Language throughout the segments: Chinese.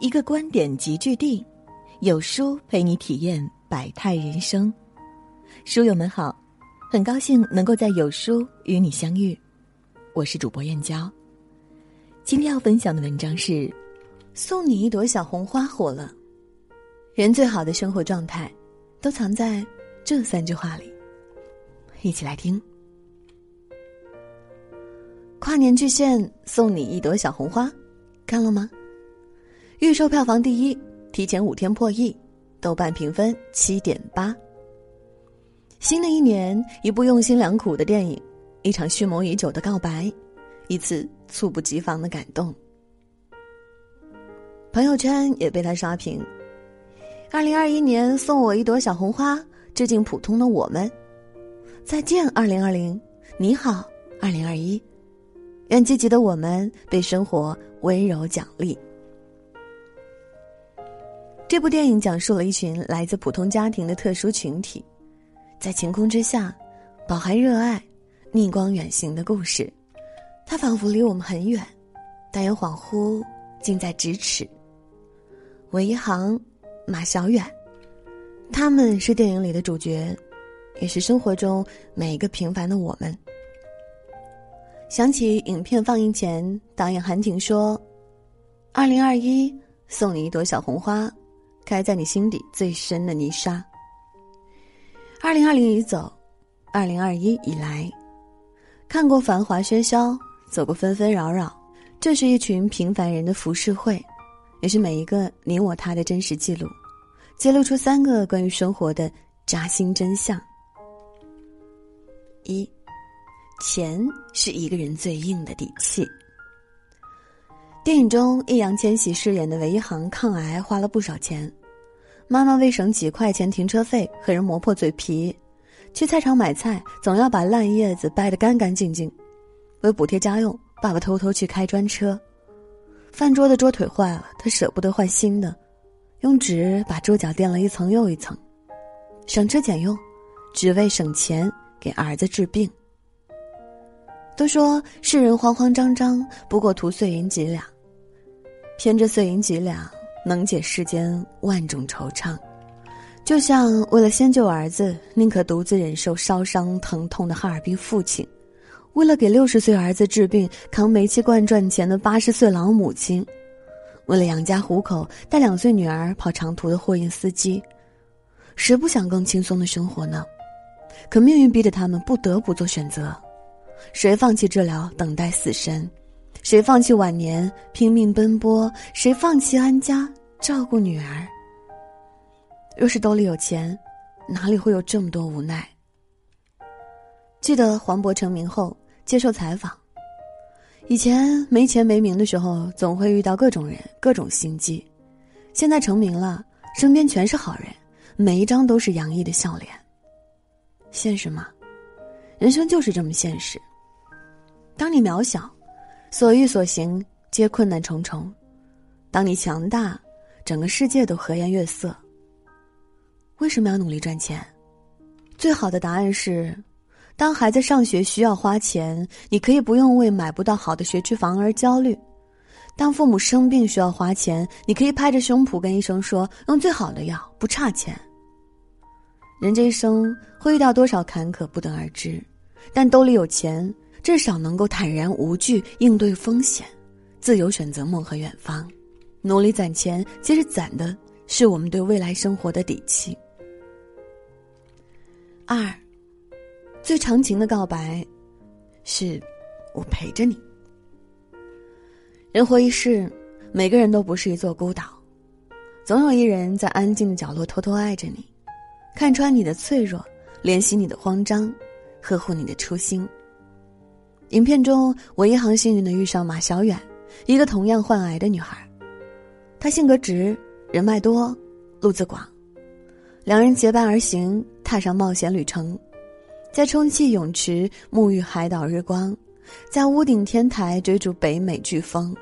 一个观点集聚地，有书陪你体验百态人生。书友们好，很高兴能够在有书与你相遇，我是主播燕娇。今天要分享的文章是《送你一朵小红花》火了。人最好的生活状态，都藏在这三句话里。一起来听。跨年巨献送你一朵小红花，看了吗？预售票房第一，提前五天破亿，豆瓣评分七点八。新的一年，一部用心良苦的电影，一场蓄谋已久的告白，一次猝不及防的感动。朋友圈也被他刷屏。二零二一年，送我一朵小红花，致敬普通的我们。再见，二零二零，你好，二零二一。愿积极的我们被生活温柔奖励。这部电影讲述了一群来自普通家庭的特殊群体，在晴空之下，饱含热爱、逆光远行的故事。它仿佛离我们很远，但又恍惚近在咫尺。韦一航、马小远，他们是电影里的主角，也是生活中每一个平凡的我们。想起影片放映前，导演韩婷说：“二零二一，送你一朵小红花，开在你心底最深的泥沙。”二零二零已走，二零二一已来，看过繁华喧嚣，走过纷纷扰扰，这是一群平凡人的浮世绘，也是每一个你我他的真实记录，揭露出三个关于生活的扎心真相。一。钱是一个人最硬的底气。电影中，易烊千玺饰演的韦一航抗癌花了不少钱，妈妈为省几块钱停车费和人磨破嘴皮，去菜场买菜总要把烂叶子掰得干干净净。为补贴家用，爸爸偷偷去开专车。饭桌的桌腿坏了，他舍不得换新的，用纸把桌角垫了一层又一层，省吃俭用，只为省钱给儿子治病。都说世人慌慌张张，不过图碎银几两。偏这碎银几两，能解世间万种惆怅。就像为了先救儿子，宁可独自忍受烧伤疼痛的哈尔滨父亲；为了给六十岁儿子治病，扛煤气罐赚钱的八十岁老母亲；为了养家糊口，带两岁女儿跑长途的货运司机。谁不想更轻松的生活呢？可命运逼着他们不得不做选择。谁放弃治疗，等待死神？谁放弃晚年，拼命奔波？谁放弃安家，照顾女儿？若是兜里有钱，哪里会有这么多无奈？记得黄渤成名后接受采访，以前没钱没名的时候，总会遇到各种人、各种心机。现在成名了，身边全是好人，每一张都是洋溢的笑脸。现实吗？人生就是这么现实。当你渺小，所欲所行皆困难重重；当你强大，整个世界都和颜悦色。为什么要努力赚钱？最好的答案是：当孩子上学需要花钱，你可以不用为买不到好的学区房而焦虑；当父母生病需要花钱，你可以拍着胸脯跟医生说用最好的药，不差钱。人这一生会遇到多少坎坷，不得而知，但兜里有钱。至少能够坦然无惧应对风险，自由选择梦和远方，努力攒钱。其实攒的是我们对未来生活的底气。二，最长情的告白，是我陪着你。人活一世，每个人都不是一座孤岛，总有一人在安静的角落偷偷爱着你，看穿你的脆弱，怜惜你的慌张，呵护你的初心。影片中，韦一航幸运的遇上马小远，一个同样患癌的女孩。她性格直，人脉多，路子广，两人结伴而行，踏上冒险旅程，在充气泳池沐浴海岛日光，在屋顶天台追逐北美飓风，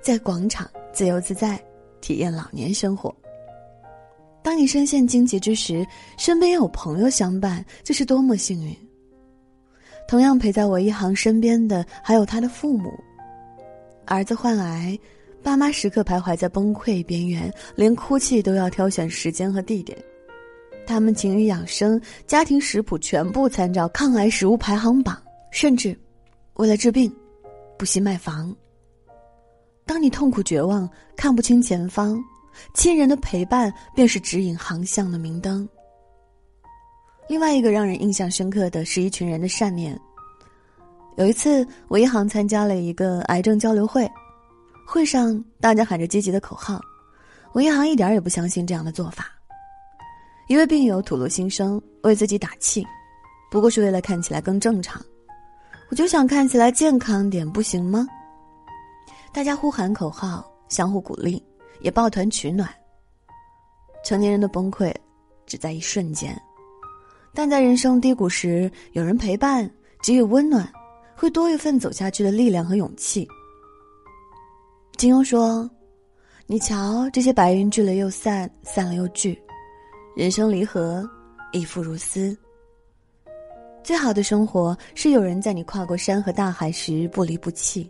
在广场自由自在体验老年生活。当你身陷荆棘之时，身边有朋友相伴，这是多么幸运！同样陪在韦一航身边的还有他的父母。儿子患癌，爸妈时刻徘徊在崩溃边缘，连哭泣都要挑选时间和地点。他们勤于养生，家庭食谱全部参照抗癌食物排行榜，甚至为了治病，不惜卖房。当你痛苦绝望，看不清前方，亲人的陪伴便是指引航向的明灯。另外一个让人印象深刻的是一群人的善念。有一次，我一行参加了一个癌症交流会，会上大家喊着积极的口号，我一行一点也不相信这样的做法。一位病友吐露心声，为自己打气，不过是为了看起来更正常。我就想看起来健康点，不行吗？大家呼喊口号，相互鼓励，也抱团取暖。成年人的崩溃，只在一瞬间，但在人生低谷时，有人陪伴，给予温暖，会多一份走下去的力量和勇气。金庸说：“你瞧，这些白云聚了又散，散了又聚。”人生离合，亦复如斯。最好的生活是有人在你跨过山和大海时不离不弃，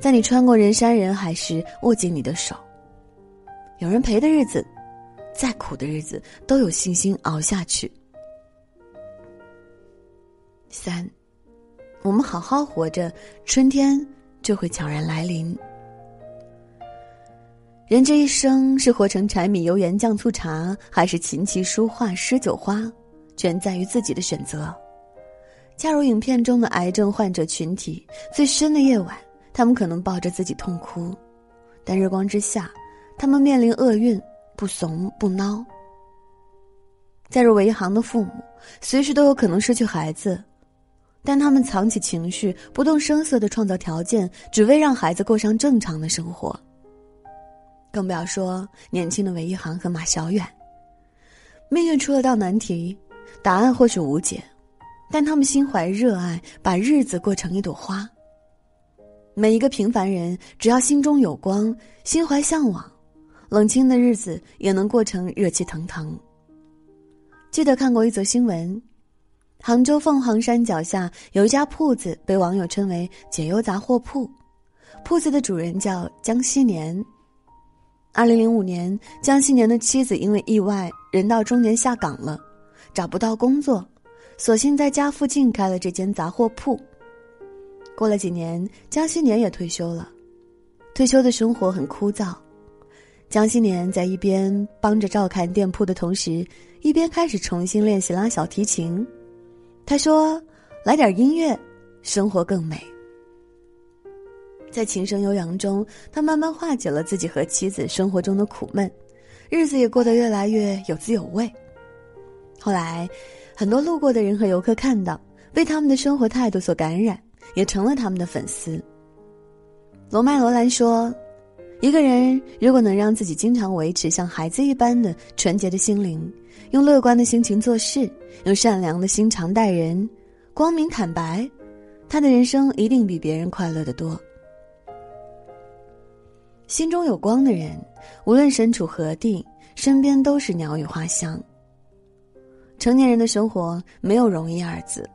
在你穿过人山人海时握紧你的手。有人陪的日子，再苦的日子都有信心熬下去。三，我们好好活着，春天就会悄然来临。人这一生是活成柴米油盐酱醋茶，还是琴棋书画诗酒花，全在于自己的选择。恰如影片中的癌症患者群体，最深的夜晚，他们可能抱着自己痛哭，但日光之下，他们面临厄运，不怂不孬。再如韦一航的父母，随时都有可能失去孩子，但他们藏起情绪，不动声色的创造条件，只为让孩子过上正常的生活。更不要说年轻的韦一航和马小远。命运出了道难题，答案或许无解，但他们心怀热爱，把日子过成一朵花。每一个平凡人，只要心中有光，心怀向往，冷清的日子也能过成热气腾腾。记得看过一则新闻，杭州凤凰山脚下有一家铺子，被网友称为“解忧杂货铺”，铺子的主人叫江西年。二零零五年，江西年的妻子因为意外人到中年下岗了，找不到工作，索性在家附近开了这间杂货铺。过了几年，江西年也退休了，退休的生活很枯燥。江西年在一边帮着照看店铺的同时，一边开始重新练习拉小提琴。他说：“来点音乐，生活更美。”在琴声悠扬中，他慢慢化解了自己和妻子生活中的苦闷，日子也过得越来越有滋有味。后来，很多路过的人和游客看到，被他们的生活态度所感染，也成了他们的粉丝。罗麦·罗兰说：“一个人如果能让自己经常维持像孩子一般的纯洁的心灵，用乐观的心情做事，用善良的心肠待人，光明坦白，他的人生一定比别人快乐得多。”心中有光的人，无论身处何地，身边都是鸟语花香。成年人的生活没有容易二字，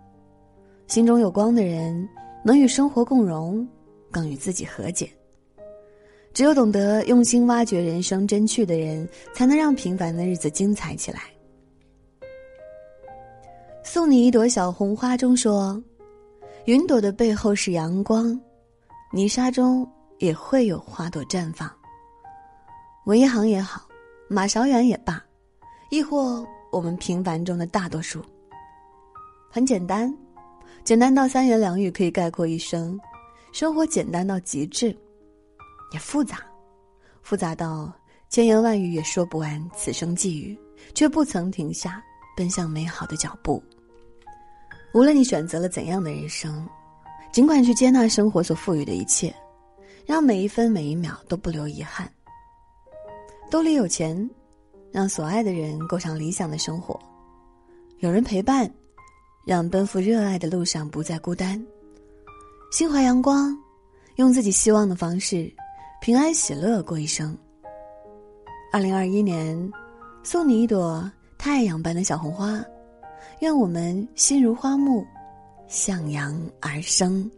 心中有光的人，能与生活共荣，更与自己和解。只有懂得用心挖掘人生真趣的人，才能让平凡的日子精彩起来。送你一朵小红花中说：“云朵的背后是阳光，泥沙中。”也会有花朵绽放。文一航也好，马小远也罢，亦或我们平凡中的大多数，很简单，简单到三言两语可以概括一生，生活简单到极致，也复杂，复杂到千言万语也说不完此生际遇，却不曾停下奔向美好的脚步。无论你选择了怎样的人生，尽管去接纳生活所赋予的一切。让每一分每一秒都不留遗憾。兜里有钱，让所爱的人过上理想的生活；有人陪伴，让奔赴热爱的路上不再孤单。心怀阳光，用自己希望的方式，平安喜乐过一生。二零二一年，送你一朵太阳般的小红花，愿我们心如花木，向阳而生。